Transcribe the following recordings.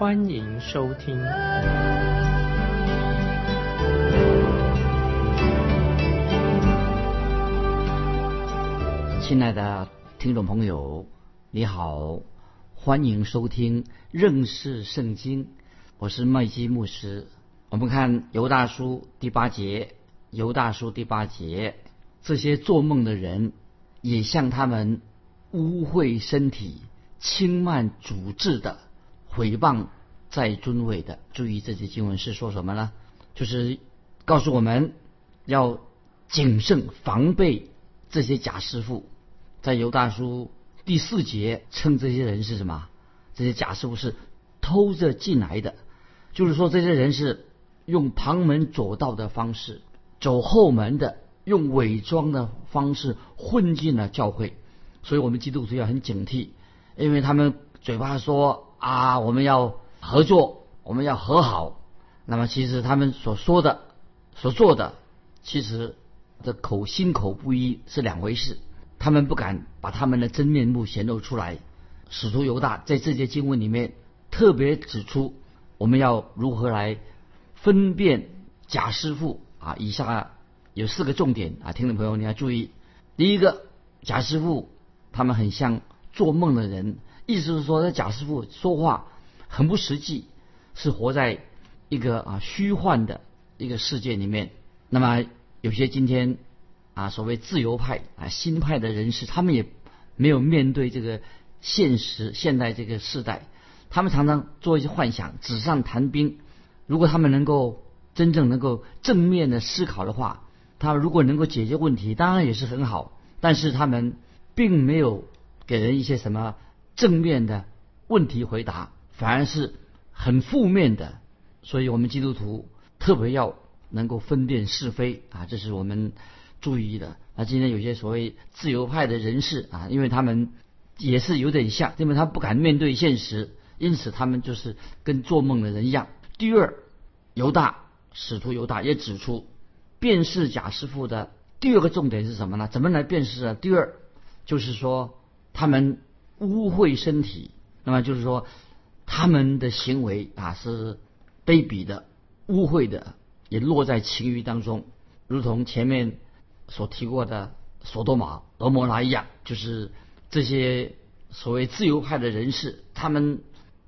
欢迎收听。亲爱的听众朋友，你好，欢迎收听认识圣经。我是麦基牧师。我们看犹大书第八节，犹大书第八节。这些做梦的人也向他们污秽身体、轻慢主治的毁谤在尊位的。注意这些经文是说什么呢？就是告诉我们要谨慎防备这些假师傅。在犹大书第四节称这些人是什么？这些假师傅是偷着进来的，就是说这些人是用旁门左道的方式走后门的。用伪装的方式混进了教会，所以我们基督徒要很警惕，因为他们嘴巴说啊，我们要合作，我们要和好，那么其实他们所说的、所做的，其实这口心口不一是两回事。他们不敢把他们的真面目显露出来。使徒犹大在这些经文里面特别指出，我们要如何来分辨假师傅啊？以下。有四个重点啊，听众朋友你要注意。第一个，贾师傅他们很像做梦的人，意思是说，这贾师傅说话很不实际，是活在一个啊虚幻的一个世界里面。那么有些今天啊所谓自由派啊新派的人士，他们也没有面对这个现实现代这个时代，他们常常做一些幻想，纸上谈兵。如果他们能够真正能够正面的思考的话，他如果能够解决问题，当然也是很好。但是他们并没有给人一些什么正面的问题回答，反而是很负面的。所以我们基督徒特别要能够分辨是非啊，这是我们注意的。那今天有些所谓自由派的人士啊，因为他们也是有点像，因为他不敢面对现实，因此他们就是跟做梦的人一样。第二，犹大使徒犹大也指出。辨识假师傅的第二个重点是什么呢？怎么来辨识啊？第二就是说他们污秽身体，那么就是说他们的行为啊是卑鄙的、污秽的，也落在情欲当中，如同前面所提过的索多玛、俄摩拉一样，就是这些所谓自由派的人士，他们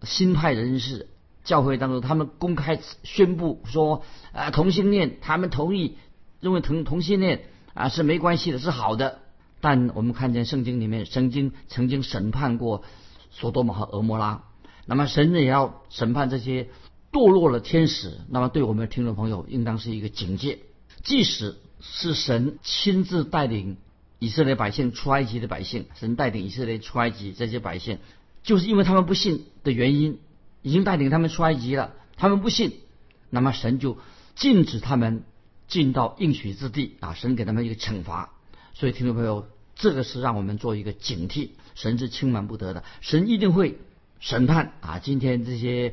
新派人士。教会当中，他们公开宣布说，啊，同性恋，他们同意认为同同性恋啊是没关系的，是好的。但我们看见圣经里面曾经曾经审判过索多玛和俄摩拉，那么神也要审判这些堕落的天使。那么对我们听众朋友，应当是一个警戒。即使是神亲自带领以色列百姓出埃及的百姓，神带领以色列出埃及这些百姓，就是因为他们不信的原因。已经带领他们出埃及了，他们不信，那么神就禁止他们进到应许之地啊！神给他们一个惩罚，所以听众朋友，这个是让我们做一个警惕，神是轻慢不得的，神一定会审判啊！今天这些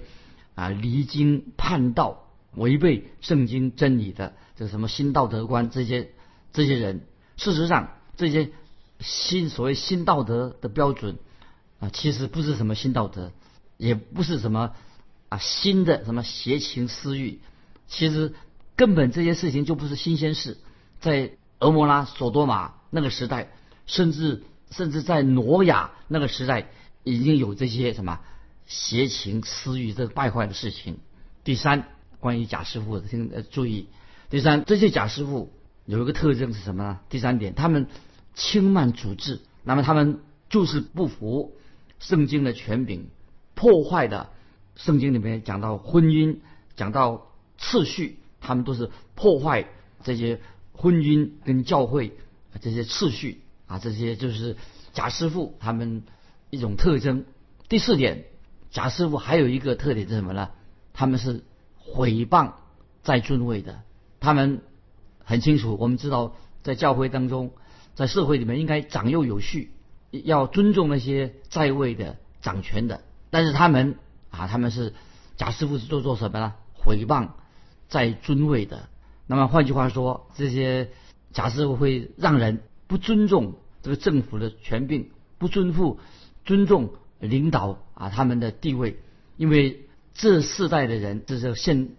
啊离经叛道、违背圣经真理的这什么新道德观这些这些人，事实上这些新所谓新道德的标准啊，其实不是什么新道德。也不是什么啊新的什么邪情私欲，其实根本这些事情就不是新鲜事，在俄摩拉、索多玛那个时代，甚至甚至在挪亚那个时代，已经有这些什么邪情私欲这个败坏的事情。第三，关于假师傅，请注意，第三，这些假师傅有一个特征是什么呢？第三点，他们轻慢主治，那么他们就是不服圣经的权柄。破坏的圣经里面讲到婚姻，讲到次序，他们都是破坏这些婚姻跟教会这些次序啊，这些就是贾师傅他们一种特征。第四点，贾师傅还有一个特点是什么呢？他们是毁谤在尊位的。他们很清楚，我们知道在教会当中，在社会里面应该长幼有序，要尊重那些在位的掌权的。但是他们啊，他们是贾师傅是做做什么呢？毁谤在尊位的。那么换句话说，这些贾师傅会让人不尊重这个政府的权柄，不尊负尊重领导啊他们的地位，因为这世代的人，这是现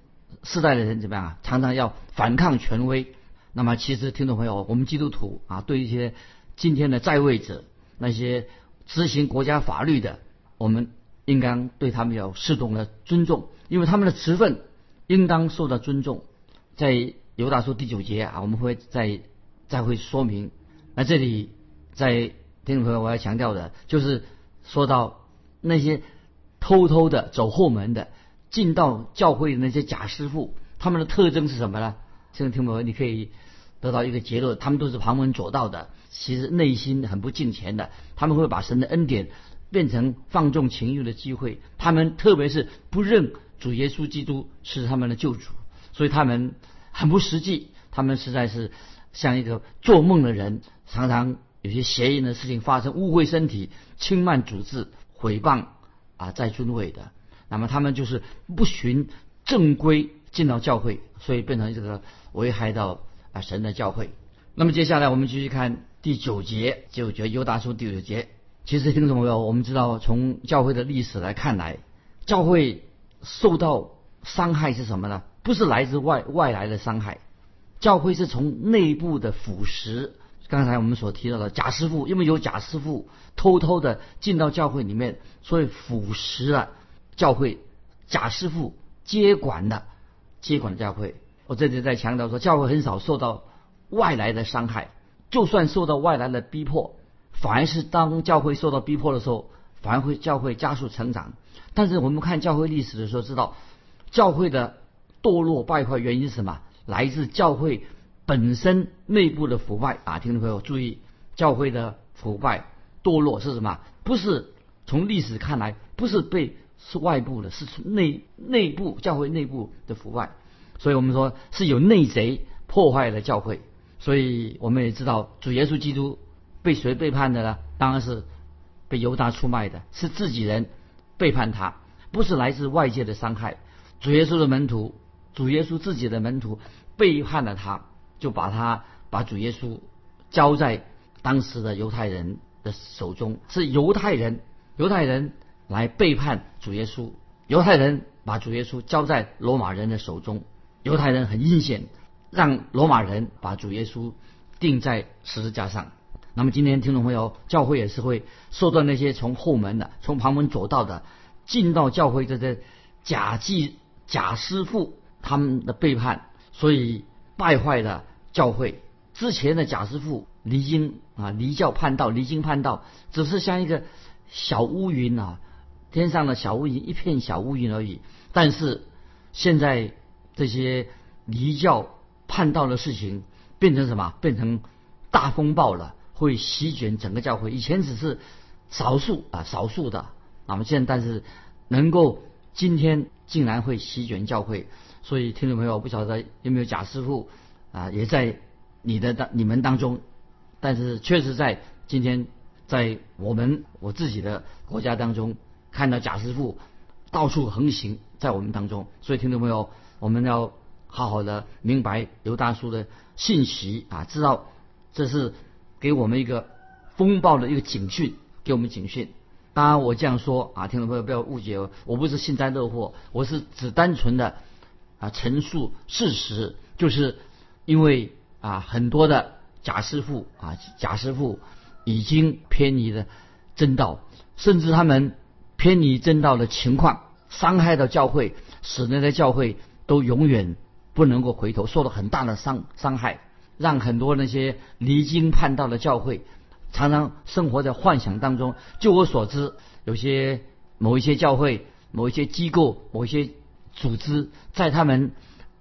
世代的人怎么样啊？常常要反抗权威。那么其实听众朋友，我们基督徒啊，对一些今天的在位者，那些执行国家法律的，我们。应当对他们有适当的尊重，因为他们的职分应当受到尊重。在犹大书第九节啊，我们会再再会说明。那这里在听众朋友我要强调的就是说到那些偷偷的走后门的进到教会的那些假师傅，他们的特征是什么呢？现在听众朋友你可以得到一个结论：他们都是旁门左道的，其实内心很不敬虔的，他们会把神的恩典。变成放纵情欲的机会，他们特别是不认主耶稣基督是他们的救主，所以他们很不实际，他们实在是像一个做梦的人，常常有些邪淫的事情发生，污秽身体、轻慢主治、毁谤啊，在尊位的。那么他们就是不循正规进到教会，所以变成这个危害到啊神的教会。那么接下来我们继续看第九节，九节犹大书第九节。其实听众朋友，我们知道从教会的历史来看来，教会受到伤害是什么呢？不是来自外外来的伤害，教会是从内部的腐蚀。刚才我们所提到的假师傅，因为有假师傅偷偷的进到教会里面，所以腐蚀了教会。假师傅接管的接管教会。我这里在强调说，教会很少受到外来的伤害，就算受到外来的逼迫。反而是当教会受到逼迫的时候，反而会教会加速成长。但是我们看教会历史的时候，知道教会的堕落败坏原因是什么？来自教会本身内部的腐败啊！听众朋友注意，教会的腐败堕落是什么？不是从历史看来，不是被是外部的，是内内部教会内部的腐败。所以我们说是有内贼破坏了教会。所以我们也知道主耶稣基督。被谁背叛的呢？当然是被犹大出卖的，是自己人背叛他，不是来自外界的伤害。主耶稣的门徒，主耶稣自己的门徒背叛了他，就把他把主耶稣交在当时的犹太人的手中，是犹太人犹太人来背叛主耶稣，犹太人把主耶稣交在罗马人的手中，犹太人很阴险，让罗马人把主耶稣钉在十字架上。那么今天听众朋友，教会也是会受到那些从后门的、从旁门左道的进到教会这些假祭、假师傅他们的背叛，所以败坏了教会。之前的贾师傅离经啊、离教叛道、离经叛道，只是像一个小乌云啊，天上的小乌云，一片小乌云而已。但是现在这些离教叛道的事情变成什么？变成大风暴了。会席卷整个教会，以前只是少数啊，少数的，那么现在但是能够今天竟然会席卷教会，所以听众朋友不晓得有没有贾师傅啊，也在你的当你们当中，但是确实在今天在我们我自己的国家当中看到假师傅到处横行在我们当中，所以听众朋友我们要好好的明白刘大叔的信息啊，知道这是。给我们一个风暴的一个警讯，给我们警讯。当然，我这样说啊，听众朋友不要误解哦，我不是幸灾乐祸，我是只单纯的啊陈述事实，就是因为啊很多的假师傅啊假师傅已经偏离了正道，甚至他们偏离正道的情况，伤害到教会，使那些教会都永远不能够回头，受了很大的伤伤害。让很多那些离经叛道的教会，常常生活在幻想当中。就我所知，有些某一些教会、某一些机构、某一些组织，在他们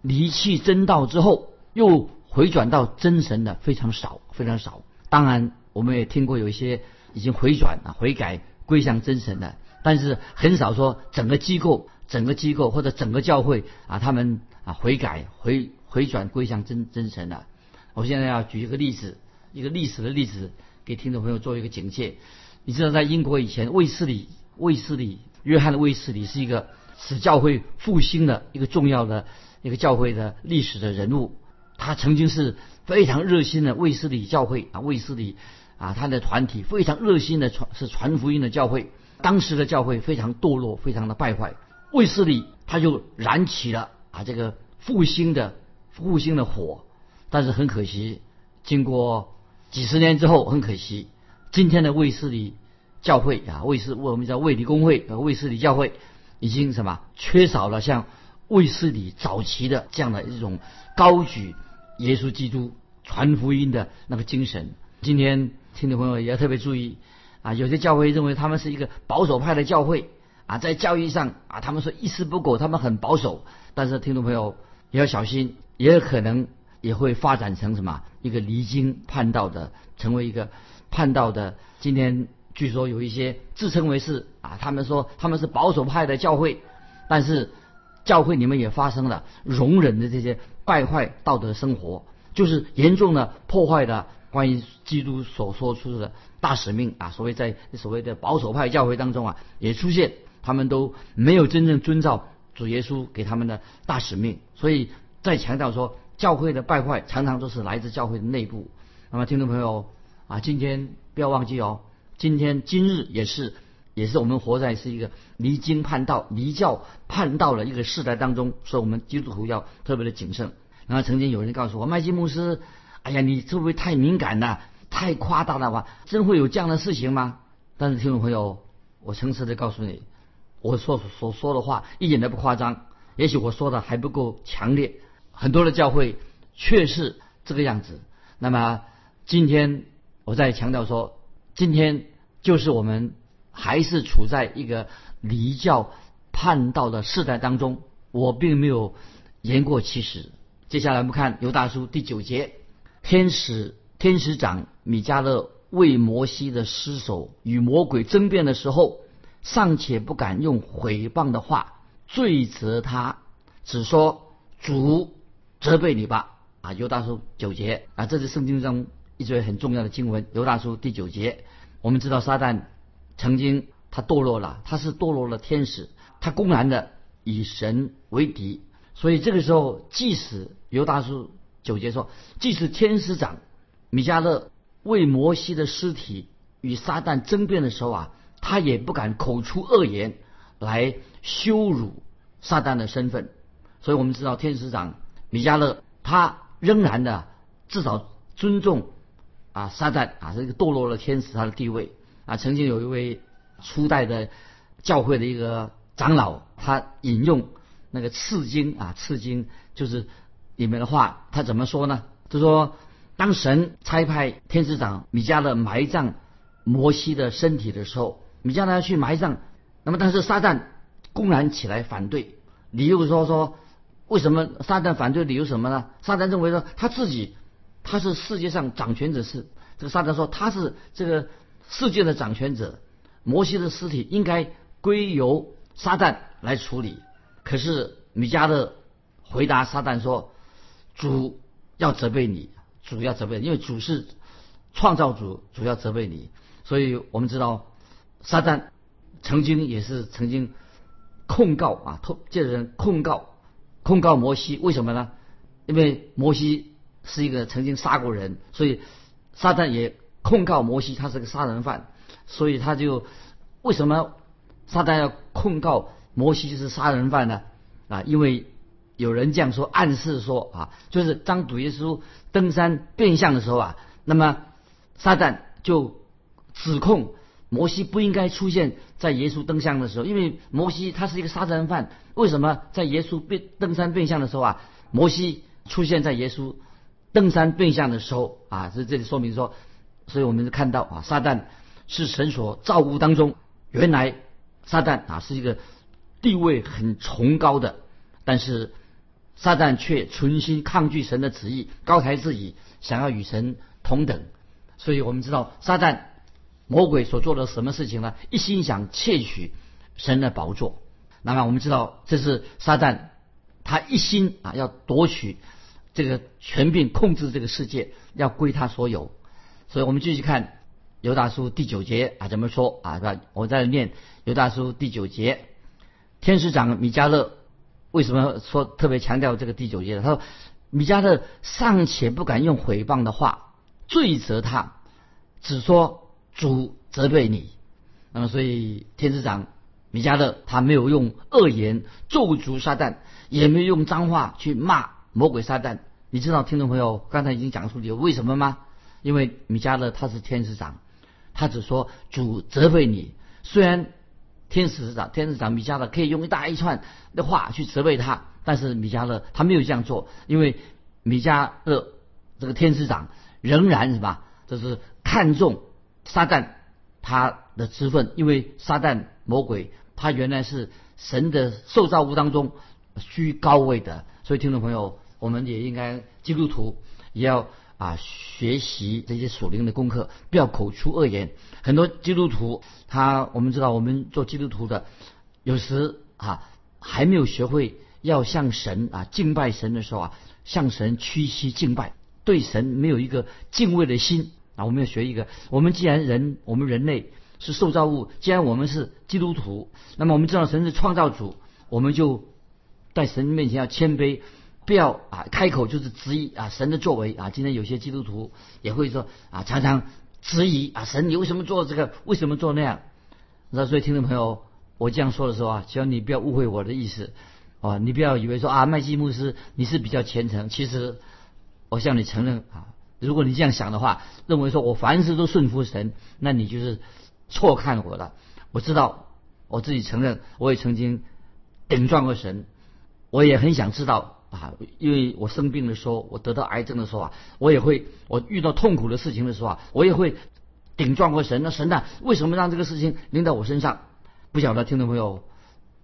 离弃正道之后，又回转到真神的非常少，非常少。当然，我们也听过有一些已经回转啊、悔改归向真神的，但是很少说整个机构、整个机构或者整个教会啊，他们啊悔改、回回转归向真真神的。我现在要举一个例子，一个历史的例子，给听众朋友做一个警戒。你知道，在英国以前，卫斯理、卫斯理、约翰的卫斯理是一个使教会复兴的一个重要的一个教会的历史的人物。他曾经是非常热心的卫斯理教会啊，卫斯理啊，他的团体非常热心的传是传福音的教会。当时的教会非常堕落，非常的败坏。卫斯理他就燃起了啊这个复兴的复兴的火，但是很可惜，经过几十年之后，很可惜，今天的卫斯理教会啊，卫斯我们叫卫理公会和卫斯理教会，已经什么缺少了像卫斯理早期的这样的一种高举耶稣基督传福音的那个精神。今天听众朋友也要特别注意。啊，有些教会认为他们是一个保守派的教会啊，在教育上啊，他们说一丝不苟，他们很保守。但是听众朋友也要小心，也有可能也会发展成什么一个离经叛道的，成为一个叛道的。今天据说有一些自称为是啊，他们说他们是保守派的教会，但是教会里面也发生了容忍的这些败坏道德生活，就是严重的破坏的。关于基督所说出的大使命啊，所谓在所谓的保守派教会当中啊，也出现他们都没有真正遵照主耶稣给他们的大使命，所以再强调说，教会的败坏常常都是来自教会的内部。那么听众朋友啊，今天不要忘记哦，今天今日也是也是我们活在是一个离经叛道、离教叛道的一个时代当中，所以我们基督徒要特别的谨慎。然后曾经有人告诉我，麦基牧师。哎呀，你会不会太敏感了？太夸大了吧？真会有这样的事情吗？但是听众朋友，我诚实的告诉你，我所所说的话一点都不夸张。也许我说的还不够强烈，很多的教会却是这个样子。那么今天我再强调说，今天就是我们还是处在一个离教叛道的时代当中。我并没有言过其实。接下来我们看犹大书第九节。天使天使长米迦勒为摩西的尸首与魔鬼争辩的时候，尚且不敢用毁谤的话罪责他，只说主责备你吧。啊，犹大书九节啊，这是圣经中一节很重要的经文。犹大书第九节，我们知道撒旦曾经他堕落了，他是堕落了天使，他公然的以神为敌，所以这个时候，即使犹大书。九节说，即使天使长米迦勒为摩西的尸体与撒旦争辩的时候啊，他也不敢口出恶言来羞辱撒旦的身份。所以我们知道，天使长米迦勒他仍然的至少尊重啊撒旦啊这个堕落了天使他的地位啊。曾经有一位初代的教会的一个长老，他引用那个次经啊次经就是。里面的话，他怎么说呢？他说：“当神差派天使长米迦勒埋葬摩西的身体的时候，米迦勒去埋葬，那么但是撒旦公然起来反对，理由说说为什么撒旦反对？理由什么呢？撒旦认为说他自己他是世界上掌权者，是这个撒旦说他是这个世界的掌权者，摩西的尸体应该归由撒旦来处理。可是米迦勒回答撒旦说。”主要责备你，主要责备，因为主是创造主，主要责备你。所以我们知道，撒旦曾经也是曾经控告啊，透借人控告控告摩西，为什么呢？因为摩西是一个曾经杀过人，所以撒旦也控告摩西，他是个杀人犯。所以他就为什么撒旦要控告摩西就是杀人犯呢？啊，因为。有人这样说，暗示说啊，就是当主耶稣登山变相的时候啊，那么撒旦就指控摩西不应该出现在耶稣登山的时候，因为摩西他是一个杀人犯，为什么在耶稣变登山变相的时候啊，摩西出现在耶稣登山变相的时候啊？这这里说明说，所以我们就看到啊，撒旦是神所造物当中，原来撒旦啊是一个地位很崇高的，但是。撒旦却存心抗拒神的旨意，高抬自己，想要与神同等。所以我们知道，撒旦魔鬼所做的什么事情呢？一心想窃取神的宝座。那么我们知道，这是撒旦他一心啊要夺取这个权柄，控制这个世界，要归他所有。所以我们继续看犹大书第九节啊，怎么说啊？我在念犹大书第九节，天使长米迦勒为什么说特别强调这个第九节？他说米迦勒尚且不敢用毁谤的话罪责他，只说主责备你。那么所以天使长米迦勒他没有用恶言咒诅撒旦，也没有用脏话去骂魔鬼撒旦。你知道听众朋友刚才已经讲述了为什么吗？因为米迦勒他是天使长，他只说主责备你。虽然天使长天使长米迦勒可以用一大一串的话去责备他，但是米迦勒他没有这样做，因为米迦勒这个天使长仍然什么，就是看重撒旦他的职分，因为撒旦魔鬼他原来是神的受造物当中居高位的，所以听众朋友，我们也应该基督徒也要。啊，学习这些属灵的功课，不要口出恶言。很多基督徒，他我们知道，我们做基督徒的，有时啊还没有学会要向神啊敬拜神的时候啊，向神屈膝敬拜，对神没有一个敬畏的心啊。我们要学一个，我们既然人，我们人类是受造物，既然我们是基督徒，那么我们知道神是创造主，我们就在神面前要谦卑。不要啊，开口就是质疑啊神的作为啊。今天有些基督徒也会说啊，常常质疑啊神，你为什么做这个？为什么做那样？那所以听众朋友，我这样说的时候啊，希望你不要误会我的意思啊，你不要以为说啊麦基牧师你是比较虔诚。其实我向你承认啊，如果你这样想的话，认为说我凡事都顺服神，那你就是错看我了。我知道我自己承认，我也曾经顶撞过神，我也很想知道。啊，因为我生病的时候，我得到癌症的时候啊，我也会，我遇到痛苦的事情的时候啊，我也会顶撞过神。那神呢，为什么让这个事情临到我身上？不晓得听众朋友，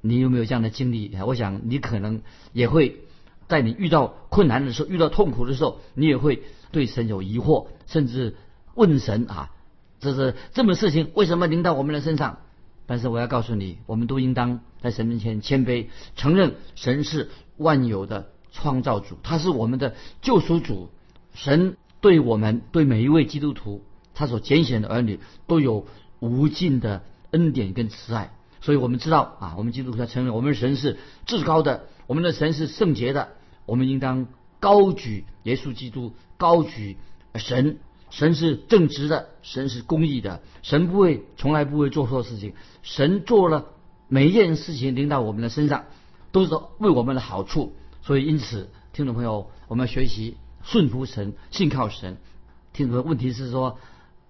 你有没有这样的经历？我想你可能也会在你遇到困难的时候、遇到痛苦的时候，你也会对神有疑惑，甚至问神啊，这是这么事情为什么临到我们的身上？但是我要告诉你，我们都应当在神面前谦卑，承认神是万有的。创造主，他是我们的救赎主。神对我们，对每一位基督徒，他所拣选的儿女，都有无尽的恩典跟慈爱。所以我们知道啊，我们基督徒要承认，我们的神是至高的，我们的神是圣洁的。我们应当高举耶稣基督，高举神。神是正直的，神是公义的，神不会，从来不会做错事情。神做了每一件事情，临到我们的身上，都是为我们的好处。所以，因此，听众朋友，我们要学习顺服神、信靠神。听众朋友，问题是说，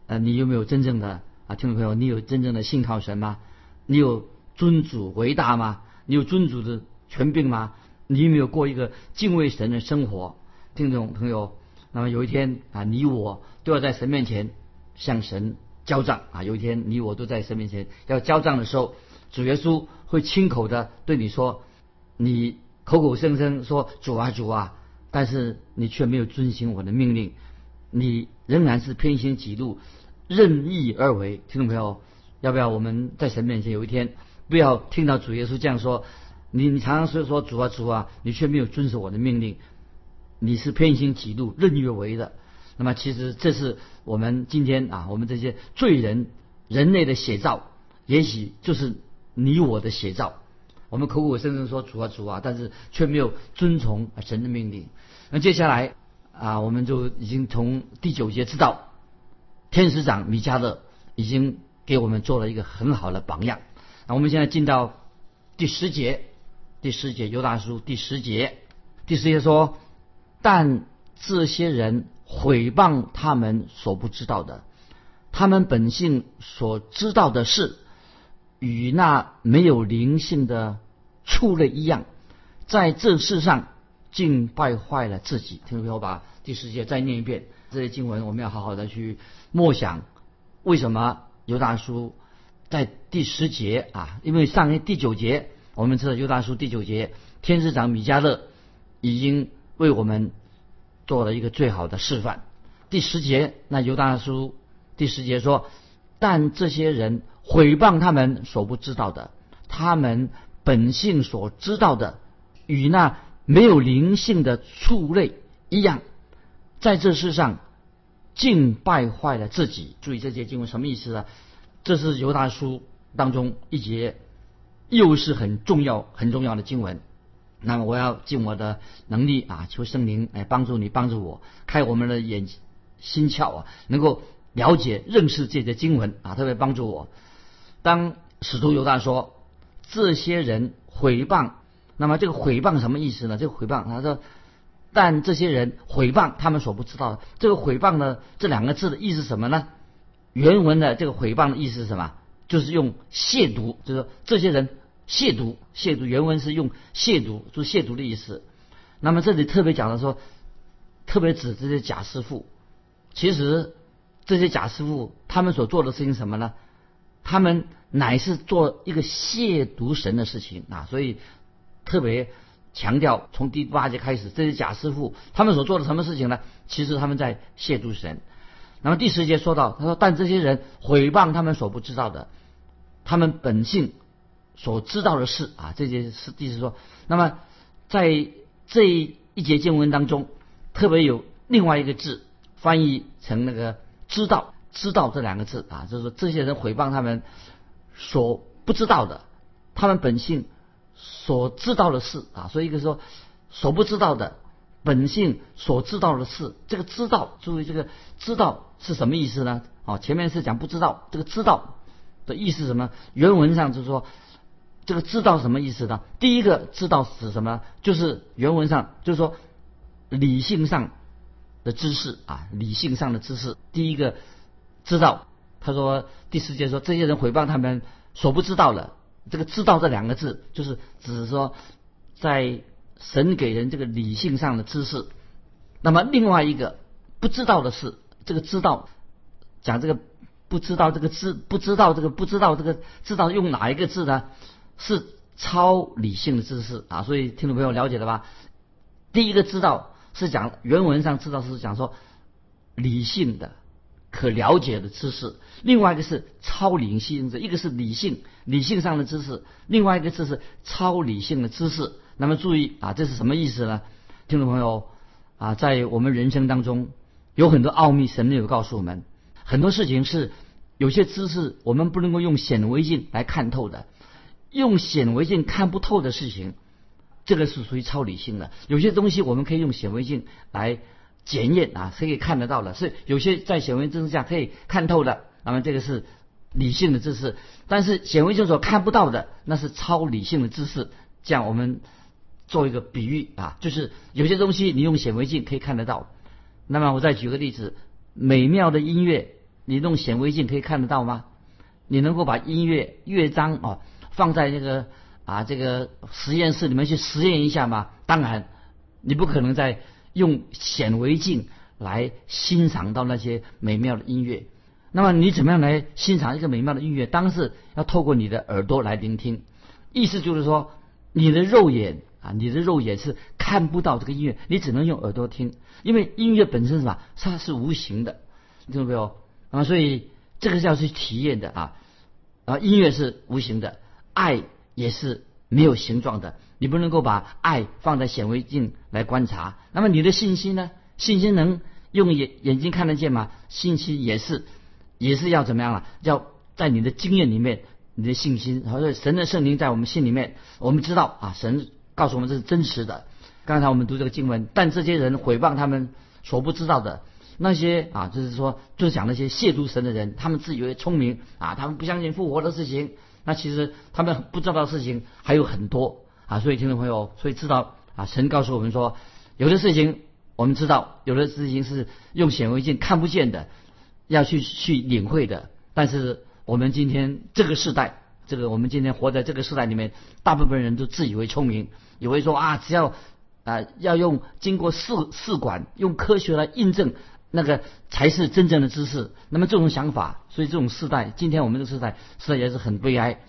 呃，你有没有真正的啊？听众朋友，你有真正的信靠神吗？你有尊主为大吗？你有尊主的权柄吗？你有没有过一个敬畏神的生活？听众朋友，那么有一天啊，你我都要在神面前向神交账啊。有一天，你我都在神面前要交账的时候，主耶稣会亲口的对你说：“你。”口口声声说主啊主啊，但是你却没有遵循我的命令，你仍然是偏心己路，任意而为。听众朋友，要不要我们在神面前有一天不要听到主耶稣这样说？你你常常说说主啊主啊，你却没有遵守我的命令，你是偏心己路，任意而为的。那么其实这是我们今天啊，我们这些罪人人类的写照，也许就是你我的写照。我们口口声声说主啊主啊，但是却没有遵从神的命令。那接下来啊，我们就已经从第九节知道，天使长米迦勒已经给我们做了一个很好的榜样。那我们现在进到第十节，第十节犹大书第十节，第十节说：但这些人毁谤他们所不知道的，他们本性所知道的事，与那没有灵性的。畜类一样，在这世上竟败坏了自己。听众朋友，把第十节再念一遍。这些经文我们要好好的去默想。为什么犹大书在第十节啊？因为上一第九节，我们知道犹大书第九节，天使长米迦勒已经为我们做了一个最好的示范。第十节，那犹大书第十节说：“但这些人毁谤他们所不知道的。”他们本性所知道的，与那没有灵性的畜类一样，在这世上竟败坏了自己。注意这节经文什么意思呢？这是犹大书当中一节，又是很重要很重要的经文。那么我要尽我的能力啊，求圣灵来帮助你，帮助我开我们的眼心窍啊，能够了解认识这些经文啊，特别帮助我。当使徒犹大说这些人毁谤，那么这个毁谤什么意思呢？这个毁谤他说，但这些人毁谤他们所不知道的，这个毁谤呢这两个字的意思什么呢？原文的这个毁谤的意思是什么？就是用亵渎，就是说这些人亵渎，亵渎原文是用亵渎，就亵渎的意思。那么这里特别讲的说，特别指这些假师傅。其实这些假师傅他们所做的事情什么呢？他们乃是做一个亵渎神的事情啊，所以特别强调从第八节开始，这些假师傅他们所做的什么事情呢？其实他们在亵渎神。那么第十节说到，他说：“但这些人毁谤他们所不知道的，他们本性所知道的事啊，这些是意思说，那么在这一节经文当中，特别有另外一个字翻译成那个‘知道’，‘知道’这两个字啊，就是说这些人毁谤他们所不知道的，他们本性所知道的事啊，所以一个说所不知道的。”本性所知道的事，这个知道，注意这个知道是什么意思呢？哦，前面是讲不知道，这个知道的意思什么？原文上就是说，这个知道什么意思呢？第一个知道是什么？就是原文上就是说理性上的知识啊，理性上的知识。第一个知道，他说第四节说这些人诽谤他们所不知道的，这个知道这两个字就是只是说在。神给人这个理性上的知识，那么另外一个不知道的是，这个知道讲这个不知道这个知不知道这个不知道这个知道用哪一个字呢？是超理性的知识啊！所以听众朋友了解了吧？第一个知道是讲原文上知道是讲说理性的可了解的知识，另外一个是超理性的，一个是理性理性上的知识，另外一个字是超理性的知识。那么注意啊，这是什么意思呢？听众朋友啊，在我们人生当中有很多奥秘，神没有告诉我们。很多事情是有些知识我们不能够用显微镜来看透的，用显微镜看不透的事情，这个是属于超理性的。有些东西我们可以用显微镜来检验啊，是可以看得到的，是有些在显微镜下可以看透的。那么这个是理性的知识，但是显微镜所看不到的，那是超理性的知识。这样我们。做一个比喻啊，就是有些东西你用显微镜可以看得到。那么我再举个例子，美妙的音乐，你用显微镜可以看得到吗？你能够把音乐乐章啊放在这个啊这个实验室里面去实验一下吗？当然，你不可能在用显微镜来欣赏到那些美妙的音乐。那么你怎么样来欣赏一个美妙的音乐？当然是要透过你的耳朵来聆听。意思就是说，你的肉眼。啊，你的肉眼是看不到这个音乐，你只能用耳朵听，因为音乐本身是吧，它是无形的，听到没有？啊，所以这个是要去体验的啊。啊，音乐是无形的，爱也是没有形状的，你不能够把爱放在显微镜来观察。那么你的信心呢？信心能用眼眼睛看得见吗？信心也是，也是要怎么样啊？要在你的经验里面，你的信心，然后神的圣灵在我们心里面，我们知道啊，神。告诉我们这是真实的。刚才我们读这个经文，但这些人毁谤他们所不知道的那些啊，就是说，就讲那些亵渎神的人，他们自以为聪明啊，他们不相信复活的事情。那其实他们不知道的事情还有很多啊。所以听众朋友，所以知道啊，神告诉我们说，有的事情我们知道，有的事情是用显微镜看不见的，要去去领会的。但是我们今天这个时代，这个我们今天活在这个时代里面，大部分人都自以为聪明。以为说啊，只要啊要用经过试试管，用科学来印证，那个才是真正的知识。那么这种想法，所以这种时代，今天我们这个时代，实在也是很悲哀。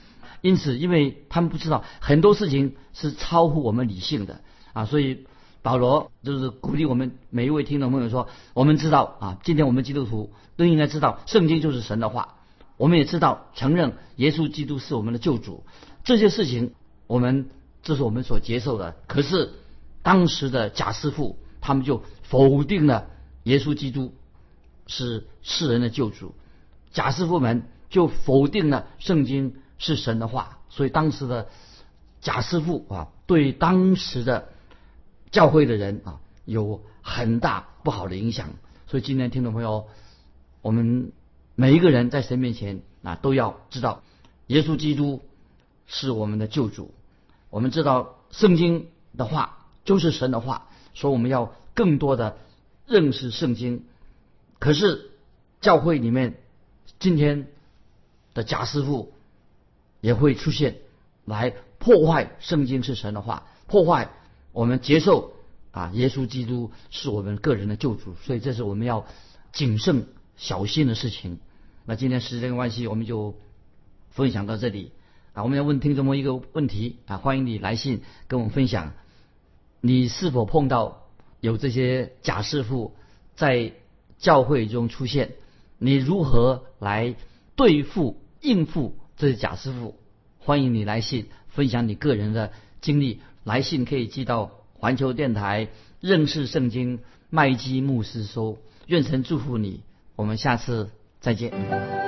因此，因为他们不知道很多事情是超乎我们理性的啊，所以保罗就是鼓励我们每一位听众朋友说：我们知道啊，今天我们基督徒都应该知道，圣经就是神的话，我们也知道承认耶稣基督是我们的救主，这些事情我们这是我们所接受的。可是当时的假师傅他们就否定了耶稣基督是世人的救主，假师傅们就否定了圣经是神的话，所以当时的贾师傅啊，对当时的教会的人啊有很大不好的影响。所以今天听众朋友，我们。每一个人在神面前啊，都要知道，耶稣基督是我们的救主。我们知道圣经的话就是神的话，说我们要更多的认识圣经。可是教会里面今天的贾师傅也会出现，来破坏圣经是神的话，破坏我们接受啊耶稣基督是我们个人的救主。所以这是我们要谨慎小心的事情。那今天时间关系，我们就分享到这里啊。我们要问听众们一个问题啊，欢迎你来信跟我们分享，你是否碰到有这些假师傅在教会中出现？你如何来对付应付这是贾师傅？欢迎你来信分享你个人的经历，来信可以寄到环球电台认识圣经麦基牧师收。愿神祝福你，我们下次。再见。